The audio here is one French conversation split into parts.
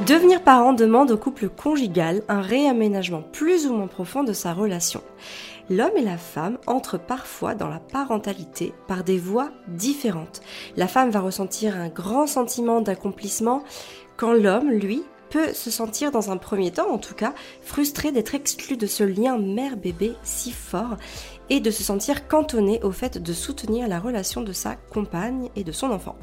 Devenir parent demande au couple conjugal un réaménagement plus ou moins profond de sa relation. L'homme et la femme entrent parfois dans la parentalité par des voies différentes. La femme va ressentir un grand sentiment d'accomplissement quand l'homme, lui, peut se sentir dans un premier temps en tout cas frustré d'être exclu de ce lien mère-bébé si fort et de se sentir cantonné au fait de soutenir la relation de sa compagne et de son enfant.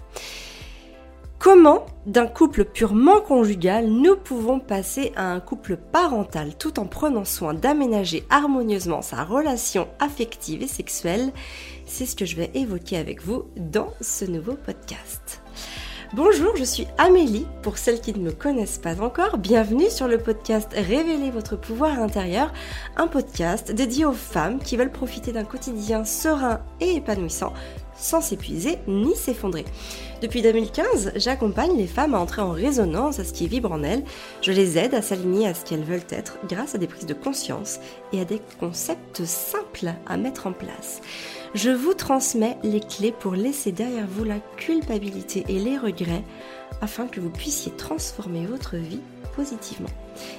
Comment, d'un couple purement conjugal, nous pouvons passer à un couple parental tout en prenant soin d'aménager harmonieusement sa relation affective et sexuelle? C'est ce que je vais évoquer avec vous dans ce nouveau podcast. Bonjour, je suis Amélie. Pour celles qui ne me connaissent pas encore, bienvenue sur le podcast Révéler votre pouvoir intérieur, un podcast dédié aux femmes qui veulent profiter d'un quotidien serein et épanouissant sans s'épuiser ni s'effondrer. Depuis 2015, j'accompagne les femmes à entrer en résonance à ce qui vibre en elles. Je les aide à s'aligner à ce qu'elles veulent être grâce à des prises de conscience et à des concepts simples à mettre en place je vous transmets les clés pour laisser derrière vous la culpabilité et les regrets afin que vous puissiez transformer votre vie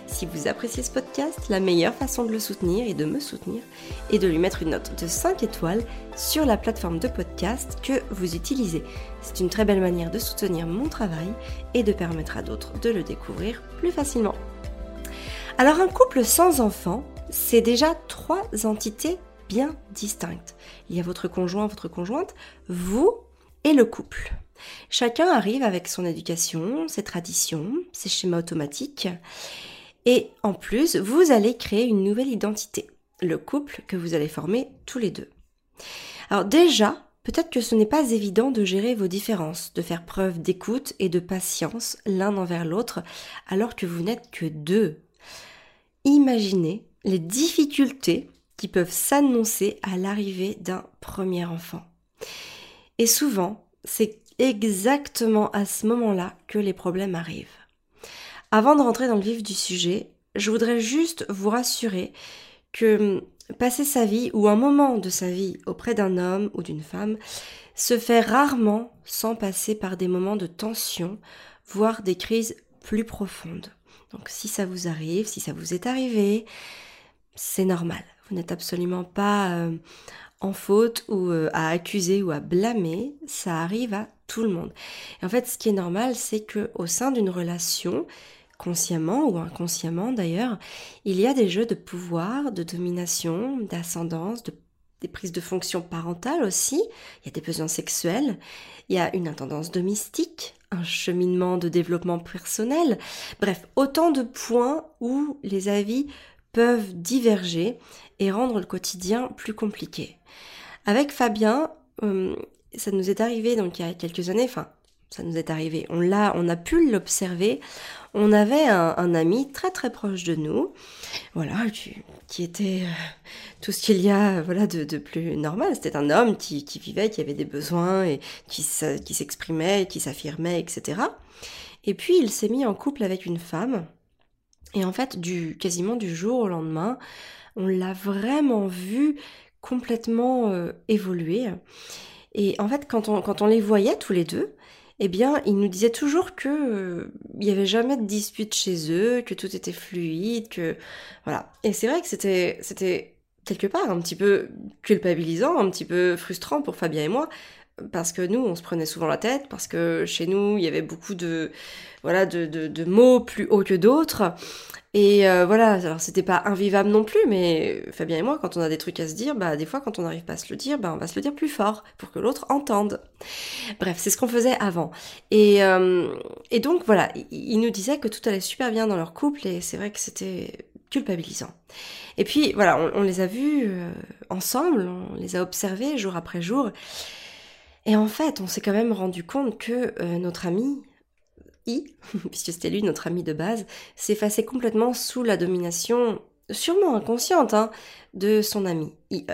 Si vous appréciez ce podcast, la meilleure façon de le soutenir et de me soutenir est de lui mettre une note de 5 étoiles sur la plateforme de podcast que vous utilisez. C'est une très belle manière de soutenir mon travail et de permettre à d'autres de le découvrir plus facilement. Alors un couple sans enfant, c'est déjà trois entités bien distinctes. Il y a votre conjoint, votre conjointe, vous et le couple. Chacun arrive avec son éducation, ses traditions, ses schémas automatiques. Et en plus, vous allez créer une nouvelle identité, le couple que vous allez former tous les deux. Alors déjà, peut-être que ce n'est pas évident de gérer vos différences, de faire preuve d'écoute et de patience l'un envers l'autre, alors que vous n'êtes que deux. Imaginez les difficultés qui peuvent s'annoncer à l'arrivée d'un premier enfant. Et souvent, c'est exactement à ce moment-là que les problèmes arrivent. Avant de rentrer dans le vif du sujet, je voudrais juste vous rassurer que passer sa vie ou un moment de sa vie auprès d'un homme ou d'une femme se fait rarement sans passer par des moments de tension, voire des crises plus profondes. Donc si ça vous arrive, si ça vous est arrivé, c'est normal. Vous n'êtes absolument pas euh, en faute ou euh, à accuser ou à blâmer. Ça arrive à tout le monde. Et en fait, ce qui est normal, c'est que au sein d'une relation, consciemment ou inconsciemment d'ailleurs, il y a des jeux de pouvoir, de domination, d'ascendance, des prises de fonction parentale aussi, il y a des besoins sexuels, il y a une intendance domestique, un cheminement de développement personnel, bref, autant de points où les avis peuvent diverger et rendre le quotidien plus compliqué. Avec Fabien, euh, ça nous est arrivé donc il y a quelques années, enfin ça nous est arrivé, on l'a, on a pu l'observer. On avait un, ami très très proche de nous, voilà, qui, était euh, tout ce qu'il y a, voilà, de, plus normal. C'était un homme qui, vivait, qui avait des besoins et qui, s'exprimait, qui s'affirmait, etc. Et puis il s'est mis en couple avec une femme et en fait, du, quasiment du jour au lendemain, on l'a vraiment vu complètement euh, évoluer. Et en fait, quand on, quand on les voyait tous les deux, eh bien, ils nous disaient toujours que euh, n'y avait jamais de dispute chez eux, que tout était fluide, que voilà. Et c'est vrai que c'était c'était quelque part un petit peu culpabilisant, un petit peu frustrant pour Fabien et moi, parce que nous, on se prenait souvent la tête, parce que chez nous, il y avait beaucoup de, voilà, de, de, mots plus hauts que d'autres. Et euh, voilà, alors c'était pas invivable non plus, mais Fabien et moi, quand on a des trucs à se dire, bah des fois, quand on n'arrive pas à se le dire, bah on va se le dire plus fort pour que l'autre entende. Bref, c'est ce qu'on faisait avant. Et, euh, et donc voilà, il nous disait que tout allait super bien dans leur couple, et c'est vrai que c'était culpabilisant. Et puis voilà, on, les a vus euh, ensemble, on les a observés jour après jour. Et en fait, on s'est quand même rendu compte que euh, notre ami, I, puisque c'était lui notre ami de base, s'effaçait complètement sous la domination, sûrement inconsciente, hein, de son ami, IE.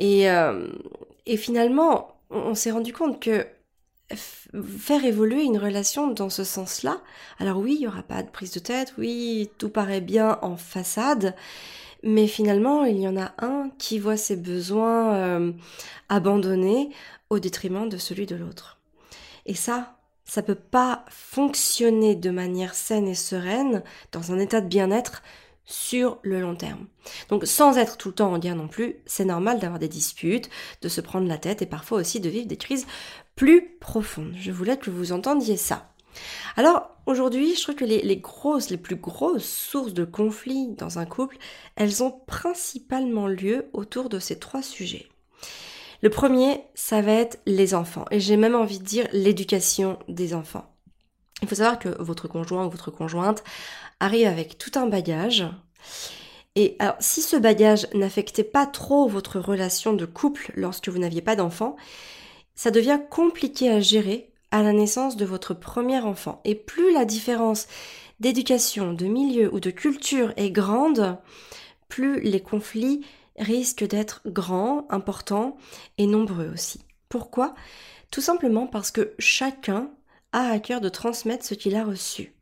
Euh, et finalement, on, s'est rendu compte que faire évoluer une relation dans ce sens-là, alors oui, il n'y aura pas de prise de tête, oui, tout paraît bien en façade, mais finalement, il y en a un qui voit ses besoins euh, abandonnés au détriment de celui de l'autre. Et ça, ça peut pas fonctionner de manière saine et sereine dans un état de bien-être sur le long terme. Donc sans être tout le temps en guerre non plus, c'est normal d'avoir des disputes, de se prendre la tête et parfois aussi de vivre des crises plus profondes. Je voulais que vous entendiez ça. Alors aujourd'hui, je trouve que les, plus grosses sources de conflits dans un couple, elles ont principalement lieu autour de ces trois sujets. Le premier, ça va être les enfants. Et j'ai même envie de dire l'éducation des enfants. Il faut savoir que votre conjoint ou votre conjointe arrive avec tout un bagage. Et alors, si ce bagage n'affectait pas trop votre relation de couple lorsque vous n'aviez pas d'enfant, ça devient compliqué à gérer la naissance de votre premier enfant. Et plus la différence d'éducation, de milieu ou de culture est grande, plus les conflits risquent d'être grands, importants et nombreux aussi. Pourquoi? Tout simplement parce que chacun a à cœur de transmettre ce qu'il a reçu.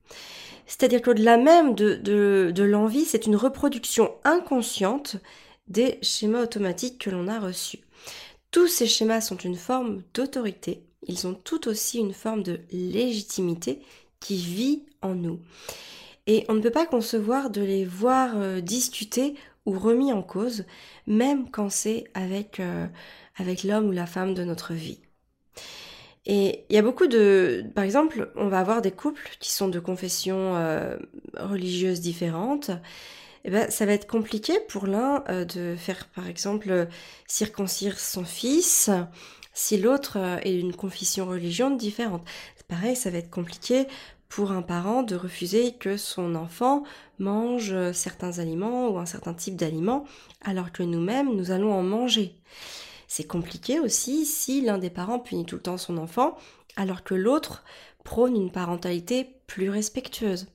C'est-à-dire qu'au-delà même de l'envie, c'est une reproduction inconsciente des schémas automatiques que l'on a reçus. Tous ces schémas sont une forme d'autorité, ils ont tout aussi une forme de légitimité qui vit en nous. Et on ne peut pas concevoir de les voir euh, discuter ou remis en cause, même quand c'est avec, euh, avec l'homme ou la femme de notre vie. Et il y a beaucoup de... Par exemple, on va avoir des couples qui sont de confessions euh, religieuses différentes. Eh ben, ça va être compliqué pour l'un euh, de faire, par exemple, circoncire son fils si l'autre est d'une confession religieuse différente. Pareil, ça va être compliqué pour un parent de refuser que son enfant mange certains aliments ou un certain type d'aliments alors que nous-mêmes nous allons en manger. C'est compliqué aussi si l'un des parents punit tout le temps son enfant alors que l'autre prône une parentalité plus respectueuse.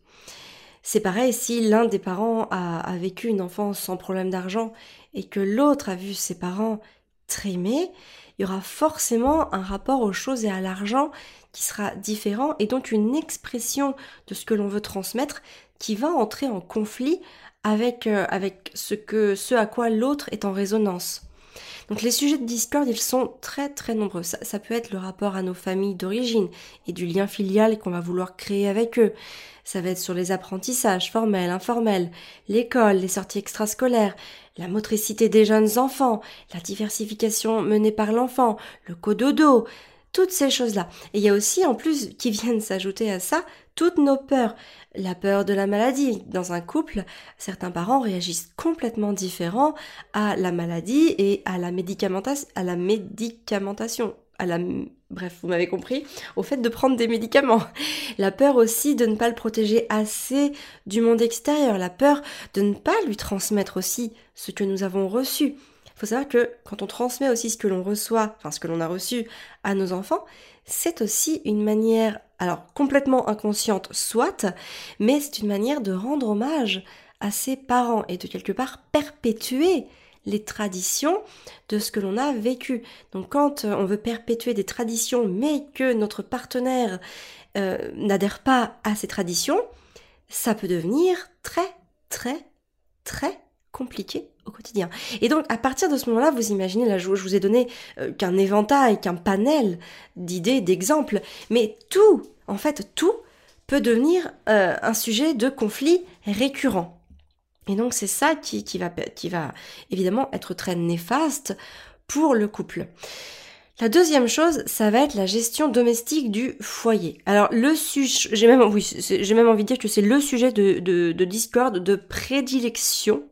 C'est pareil si l'un des parents a, a, vécu une enfance sans problème d'argent et que l'autre a vu ses parents trimer, il y aura forcément un rapport aux choses et à l'argent qui sera différent et donc une expression de ce que l'on veut transmettre qui va entrer en conflit avec, euh, ce à quoi l'autre est en résonance. Donc les sujets de discorde, ils sont très très nombreux. Ça, ça peut être le rapport à nos familles d'origine et du lien filial qu'on va vouloir créer avec eux. Ça va être sur les apprentissages formels, informels, l'école, les sorties extrascolaires, la motricité des jeunes enfants, la diversification menée par l'enfant, le cododo, toutes ces choses-là. Et il y a aussi, en plus, qui viennent s'ajouter à ça, toutes nos peurs. La peur de la maladie. Dans un couple, certains parents réagissent complètement différents à la maladie et à la, médicamentation, à la. À la, bref, vous m'avez compris, au fait de prendre des médicaments. La peur aussi de ne pas le protéger assez du monde extérieur. La peur de ne pas lui transmettre aussi ce que nous avons reçu faut savoir que quand on transmet aussi ce que l'on reçoit, enfin ce que l'on a reçu à nos enfants, c'est aussi une manière, alors complètement inconsciente soit, mais c'est une manière de rendre hommage à ses parents et de quelque part perpétuer les traditions de ce que l'on a vécu. Donc quand euh, on veut perpétuer des traditions mais que notre partenaire euh, n'adhère pas à ces traditions, ça peut devenir très très très compliqué quotidien. Et donc à partir de ce moment-là, vous imaginez, là je vous ai donné euh, qu'un éventail, qu'un panel d'idées, d'exemples, mais tout, en fait tout, peut devenir euh, un sujet de conflit récurrent. Et donc c'est ça qui, qui, va, qui va évidemment être très néfaste pour le couple. La deuxième chose, ça va être la gestion domestique du foyer. Alors le sujet, j'ai même, j'ai même envie de dire que c'est le sujet de, de, de discorde, de prédilection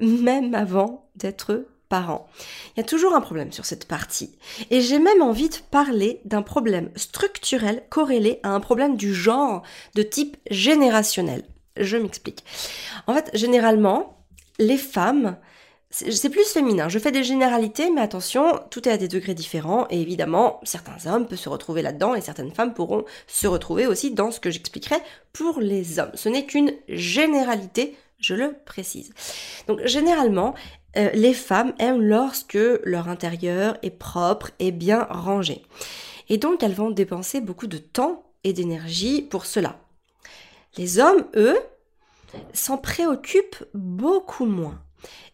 même avant d'être parent. Il y a toujours un problème sur cette partie. Et j'ai même envie de parler d'un problème structurel corrélé à un problème du genre de type générationnel. Je m'explique. En fait, généralement, les femmes, c'est plus féminin. Je fais des généralités, mais attention, tout est à des degrés différents. Et évidemment, certains hommes peuvent se retrouver là-dedans et certaines femmes pourront se retrouver aussi dans ce que j'expliquerai pour les hommes. Ce n'est qu'une généralité je le précise. Donc généralement, euh, les femmes aiment lorsque leur intérieur est propre et bien rangé. Et donc elles vont dépenser beaucoup de temps et d'énergie pour cela. Les hommes, eux, s'en préoccupent beaucoup moins.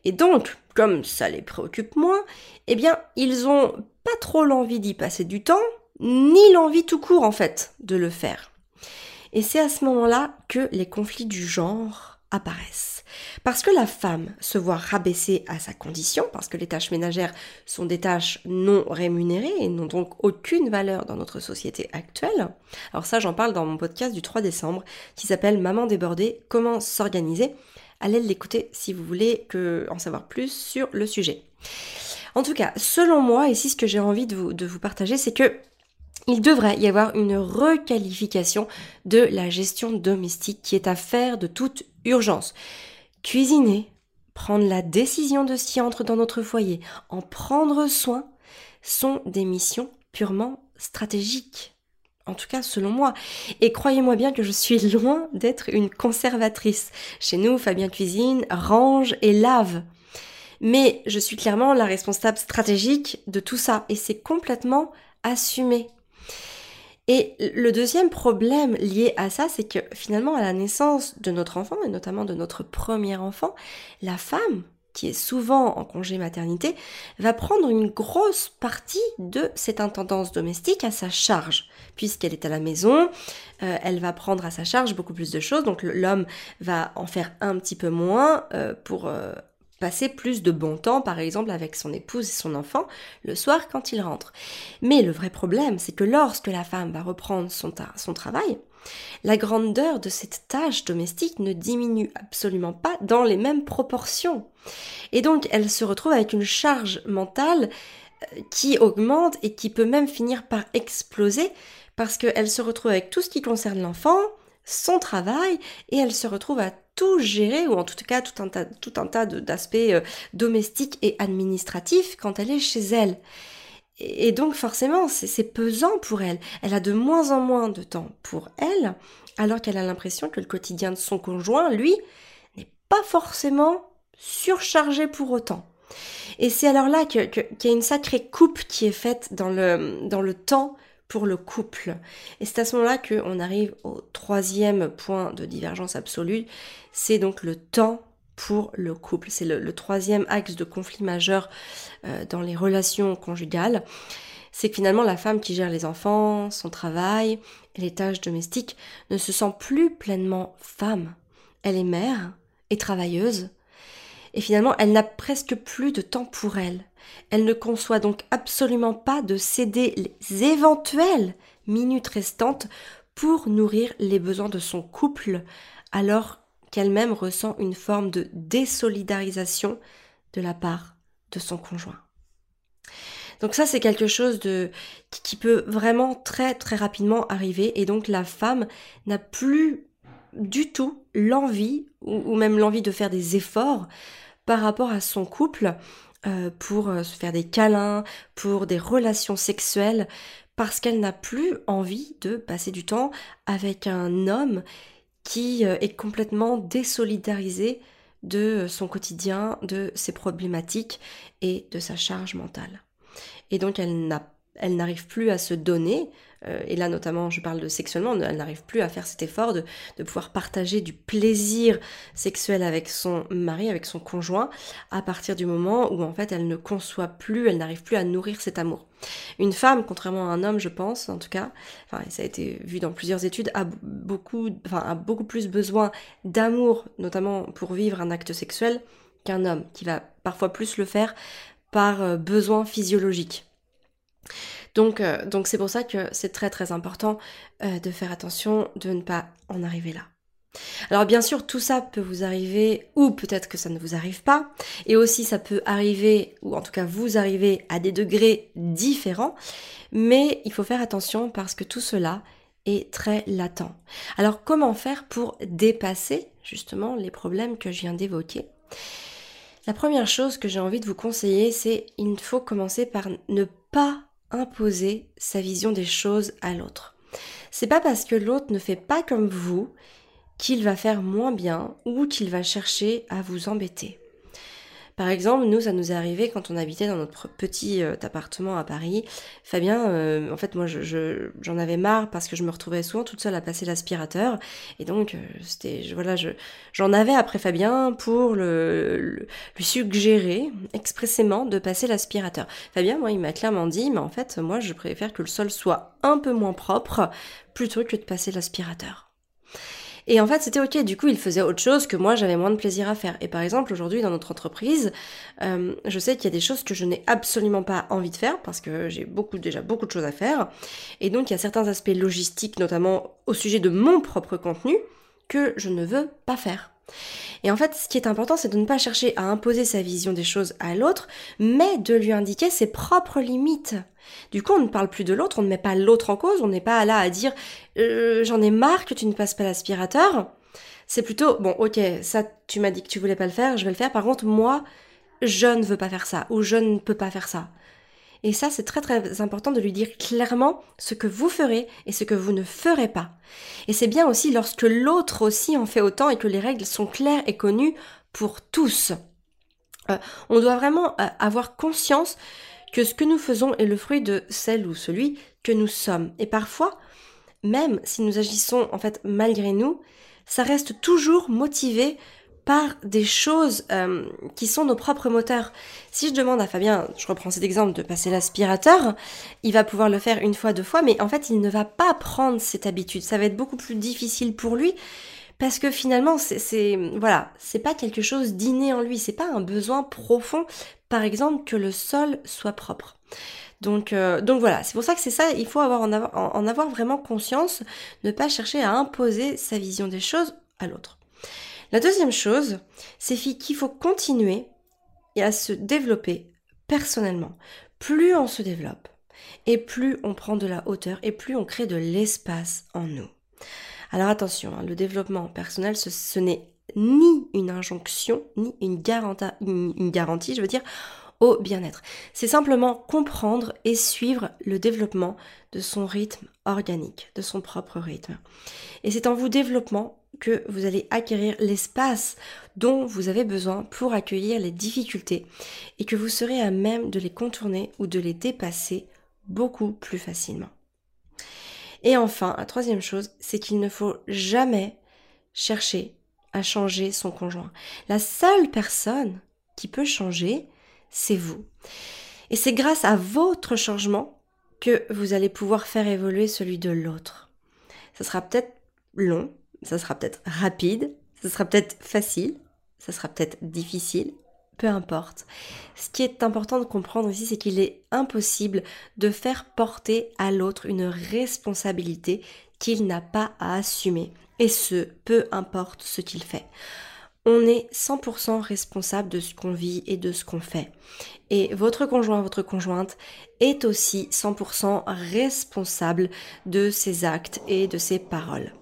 Et donc, comme ça les préoccupe moins, eh bien, ils ont pas trop l'envie d'y passer du temps, ni l'envie tout court en fait de le faire. Et c'est à ce moment-là que les conflits du genre apparaissent. Parce que la femme se voit rabaissée à sa condition, parce que les tâches ménagères sont des tâches non rémunérées et n'ont donc aucune valeur dans notre société actuelle. Alors ça, j'en parle dans mon podcast du 3 décembre qui s'appelle Maman débordée, comment s'organiser. Allez l'écouter si vous voulez en savoir plus sur le sujet. En tout cas, selon moi, ici ce que j'ai envie de vous, de vous partager, c'est que il devrait y avoir une requalification de la gestion domestique qui est à faire de toute urgence. Cuisiner, prendre la décision de ce qui entre dans notre foyer, en prendre soin, sont des missions purement stratégiques. En tout cas, selon moi. Et croyez-moi bien que je suis loin d'être une conservatrice. Chez nous, Fabien cuisine, range et lave. Mais je suis clairement la responsable stratégique de tout ça. Et c'est complètement assumé. Et le deuxième problème lié à ça, c'est que finalement, à la naissance de notre enfant, et notamment de notre premier enfant, la femme, qui est souvent en congé maternité, va prendre une grosse partie de cette intendance domestique à sa charge. Puisqu'elle est à la maison, euh, elle va prendre à sa charge beaucoup plus de choses, donc l'homme va en faire un petit peu moins euh, pour euh, passer plus de bon temps, par exemple, avec son épouse et son enfant le soir quand il rentre. Mais le vrai problème, c'est que lorsque la femme va reprendre son, son travail, la grandeur de cette tâche domestique ne diminue absolument pas dans les mêmes proportions. Et donc, elle se retrouve avec une charge mentale euh, qui augmente et qui peut même finir par exploser parce qu'elle se retrouve avec tout ce qui concerne l'enfant, son travail, et elle se retrouve à tout gérer, ou en tout cas tout un tas, tout un tas d'aspects euh, domestiques et administratifs quand elle est chez elle. Et, donc forcément, c'est pesant pour elle. Elle a de moins en moins de temps pour elle, alors qu'elle a l'impression que le quotidien de son conjoint, lui, n'est pas forcément surchargé pour autant. Et c'est alors là qu'il y a une sacrée coupe qui est faite dans le, dans le temps pour le couple. Et c'est à ce moment-là qu'on arrive au troisième point de divergence absolue, c'est donc le temps pour le couple. C'est le, troisième axe de conflit majeur euh, dans les relations conjugales. C'est que finalement la femme qui gère les enfants, son travail et les tâches domestiques ne se sent plus pleinement femme. Elle est mère et travailleuse. Et finalement, elle n'a presque plus de temps pour elle. Elle ne conçoit donc absolument pas de céder les éventuelles minutes restantes pour nourrir les besoins de son couple, alors qu'elle-même ressent une forme de désolidarisation de la part de son conjoint. Donc ça, c'est quelque chose qui peut vraiment très très rapidement arriver et donc la femme n'a plus du tout l'envie ou même l'envie de faire des efforts par rapport à son couple euh, pour euh, se faire des câlins, pour des relations sexuelles, parce qu'elle n'a plus envie de passer du temps avec un homme qui euh, est complètement désolidarisé de son quotidien, de ses problématiques et de sa charge mentale. Et donc elle n'a elle n'arrive plus à se donner, euh, et là notamment je parle de sexuellement, elle n'arrive plus à faire cet effort de, pouvoir partager du plaisir sexuel avec son mari, avec son conjoint, à partir du moment où en fait elle ne conçoit plus, elle n'arrive plus à nourrir cet amour. Une femme, contrairement à un homme je pense, en tout cas, enfin ça a été vu dans plusieurs études, a beaucoup, enfin, a beaucoup plus besoin d'amour, notamment pour vivre un acte sexuel, qu'un homme, qui va parfois plus le faire par euh, besoin physiologique. Donc, euh, donc c'est pour ça que c'est très très important euh, de faire attention de ne pas en arriver là. Alors bien sûr, tout ça peut vous arriver, ou peut-être que ça ne vous arrive pas, et aussi ça peut arriver, ou en tout cas vous arriver à des degrés différents, mais il faut faire attention parce que tout cela est très latent. Alors comment faire pour dépasser justement les problèmes que je viens d'évoquer? La première chose que j'ai envie de vous conseiller, c'est il faut commencer par ne pas imposer sa vision des choses à l'autre. C'est pas parce que l'autre ne fait pas comme vous qu'il va faire moins bien ou qu'il va chercher à vous embêter. Par exemple, nous, ça nous est arrivé quand on habitait dans notre petit euh, appartement à Paris. Fabien, euh, en fait, moi, je, j'en avais marre parce que je me retrouvais souvent toute seule à passer l'aspirateur. Et donc, euh, c'était, voilà, je, j'en avais après Fabien pour le, lui suggérer expressément de passer l'aspirateur. Fabien, moi, il m'a clairement dit, mais en fait, moi, je préfère que le sol soit un peu moins propre plutôt que de passer l'aspirateur. Et en fait, c'était ok. Du coup, il faisait autre chose que moi, j'avais moins de plaisir à faire. Et par exemple, aujourd'hui, dans notre entreprise, euh, je sais qu'il y a des choses que je n'ai absolument pas envie de faire parce que j'ai beaucoup, déjà beaucoup de choses à faire. Et donc, il y a certains aspects logistiques, notamment au sujet de mon propre contenu, que je ne veux pas faire. Et en fait, ce qui est important, c'est de ne pas chercher à imposer sa vision des choses à l'autre, mais de lui indiquer ses propres limites. Du coup, on ne parle plus de l'autre, on ne met pas l'autre en cause, on n'est pas là à dire euh, j'en ai marre que tu ne passes pas l'aspirateur. C'est plutôt bon, ok, ça tu m'as dit que tu voulais pas le faire, je vais le faire. Par contre, moi, je ne veux pas faire ça ou je ne peux pas faire ça. Et ça, c'est très très important de lui dire clairement ce que vous ferez et ce que vous ne ferez pas. Et c'est bien aussi lorsque l'autre aussi en fait autant et que les règles sont claires et connues pour tous. Euh, on doit vraiment euh, avoir conscience que ce que nous faisons est le fruit de celle ou celui que nous sommes. Et parfois, même si nous agissons en fait malgré nous, ça reste toujours motivé par des choses euh, qui sont nos propres moteurs. Si je demande à Fabien, je reprends cet exemple de passer l'aspirateur, il va pouvoir le faire une fois, deux fois, mais en fait il ne va pas prendre cette habitude. Ça va être beaucoup plus difficile pour lui parce que finalement c'est voilà, c'est pas quelque chose d'inné en lui, c'est pas un besoin profond, par exemple que le sol soit propre. Donc, euh, donc voilà, c'est pour ça que c'est ça, il faut en avoir vraiment conscience, ne pas chercher à imposer sa vision des choses à l'autre. La deuxième chose, c'est qu'il faut continuer à se développer personnellement. Plus on se développe, et plus on prend de la hauteur, et plus on crée de l'espace en nous. Alors attention, hein, le développement personnel, ce, n'est ni une injonction, ni une, une garantie, je veux dire, au bien-être. C'est simplement comprendre et suivre le développement de son rythme organique, de son propre rythme. Et c'est en vous développant que vous allez acquérir l'espace dont vous avez besoin pour accueillir les difficultés et que vous serez à même de les contourner ou de les dépasser beaucoup plus facilement. Et enfin, la troisième chose, c'est qu'il ne faut jamais chercher à changer son conjoint. La seule personne qui peut changer, c'est vous. Et c'est grâce à votre changement que vous allez pouvoir faire évoluer celui de l'autre. Ça sera peut-être long, ça sera peut-être rapide, ça sera peut-être facile, ça sera peut-être difficile, peu importe. Ce qui est important de comprendre ici, c'est qu'il est impossible de faire porter à l'autre une responsabilité qu'il n'a pas à assumer. Et ce, peu importe ce qu'il fait. On est 100% responsable de ce qu'on vit et de ce qu'on fait. Et votre conjoint, votre conjointe est aussi 100% responsable de ses actes et de ses paroles.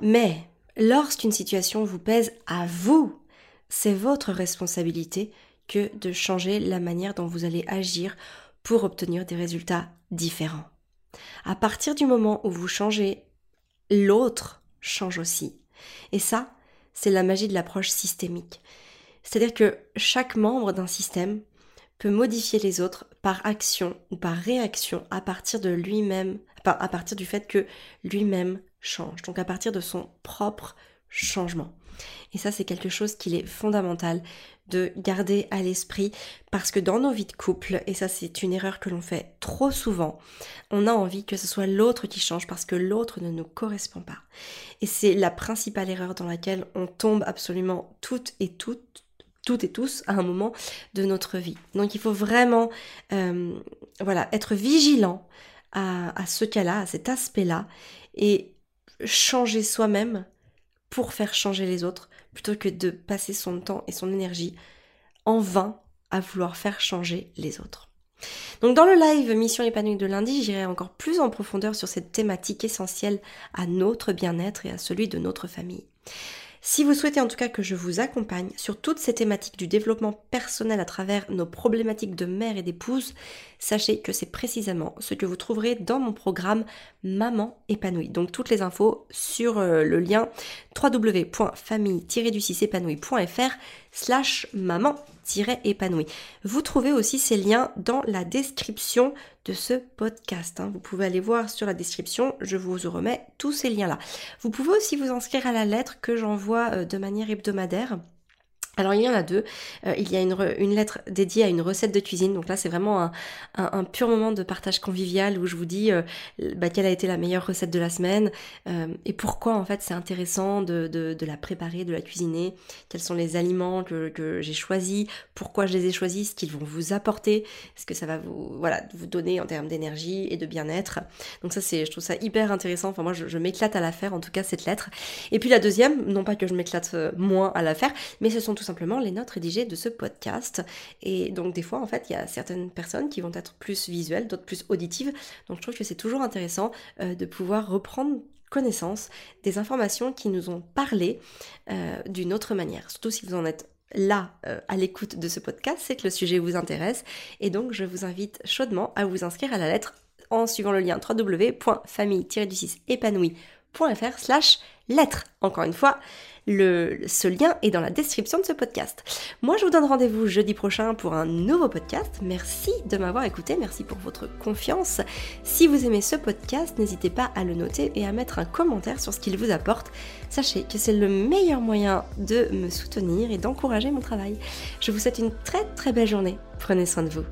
Mais lorsqu'une situation vous pèse à vous, c'est votre responsabilité que de changer la manière dont vous allez agir pour obtenir des résultats différents. À partir du moment où vous changez, l'autre change aussi. Et ça, c'est la magie de l'approche systémique. C'est-à-dire que chaque membre d'un système peut modifier les autres par action ou par réaction à partir de lui-même, à partir du fait que lui-même change, donc à partir de son propre changement. Et ça, c'est quelque chose qu'il est fondamental de garder à l'esprit parce que dans nos vies de couple, et ça c'est une erreur que l'on fait trop souvent, on a envie que ce soit l'autre qui change parce que l'autre ne nous correspond pas. Et c'est la principale erreur dans laquelle on tombe absolument toutes et toutes toutes et tous à un moment de notre vie. Donc il faut vraiment euh, voilà, être vigilant à, ce cas-là, à cet aspect-là, et changer soi-même pour faire changer les autres, plutôt que de passer son temps et son énergie en vain à vouloir faire changer les autres. Donc dans le live Mission épanouie de lundi, j'irai encore plus en profondeur sur cette thématique essentielle à notre bien-être et à celui de notre famille. Si vous souhaitez en tout cas que je vous accompagne sur toutes ces thématiques du développement personnel à travers nos problématiques de mère et d'épouse, sachez que c'est précisément ce que vous trouverez dans mon programme Maman épanouie. Donc toutes les infos sur euh, le lien www.famille-du6épanouie.fr slash maman-épanouie. Vous trouvez aussi ces liens dans la description de ce podcast. Hein. Vous pouvez aller voir sur la description, je vous remets tous ces liens-là. Vous pouvez aussi vous inscrire à la lettre que j'envoie euh, de manière hebdomadaire. Alors il y en a deux. Euh, il y a une, lettre dédiée à une recette de cuisine. Donc là c'est vraiment un, pur moment de partage convivial où je vous dis euh, bah, quelle a été la meilleure recette de la semaine euh, et pourquoi en fait c'est intéressant de, la préparer, de la cuisiner, quels sont les aliments que, j'ai choisis, pourquoi je les ai choisis, ce qu'ils vont vous apporter, ce que ça va vous, donner en termes d'énergie et de bien-être. Donc ça c'est, je trouve ça hyper intéressant. Enfin moi je, je m'éclate à la faire en tout cas cette lettre. Et puis la deuxième, non pas que je m'éclate moins à la faire, mais ce sont tout simplement les notes rédigées de ce podcast. Et donc des fois, en fait, il y a certaines personnes qui vont être plus visuelles, d'autres plus auditives. Donc je trouve que c'est toujours intéressant euh, de pouvoir reprendre connaissance des informations qui nous ont parlé euh, d'une autre manière. Surtout si vous en êtes là euh, à l'écoute de ce podcast, c'est que le sujet vous intéresse. Et donc je vous invite chaudement à vous inscrire à la lettre en suivant le lien www.famille-du6épanoui.fr slash lettre. Encore une fois, le, ce lien est dans la description de ce podcast. Moi, je vous donne rendez-vous jeudi prochain pour un nouveau podcast. Merci de m'avoir écouté, merci pour votre confiance. Si vous aimez ce podcast, n'hésitez pas à le noter et à mettre un commentaire sur ce qu'il vous apporte. Sachez que c'est le meilleur moyen de me soutenir et d'encourager mon travail. Je vous souhaite une très très belle journée. Prenez soin de vous.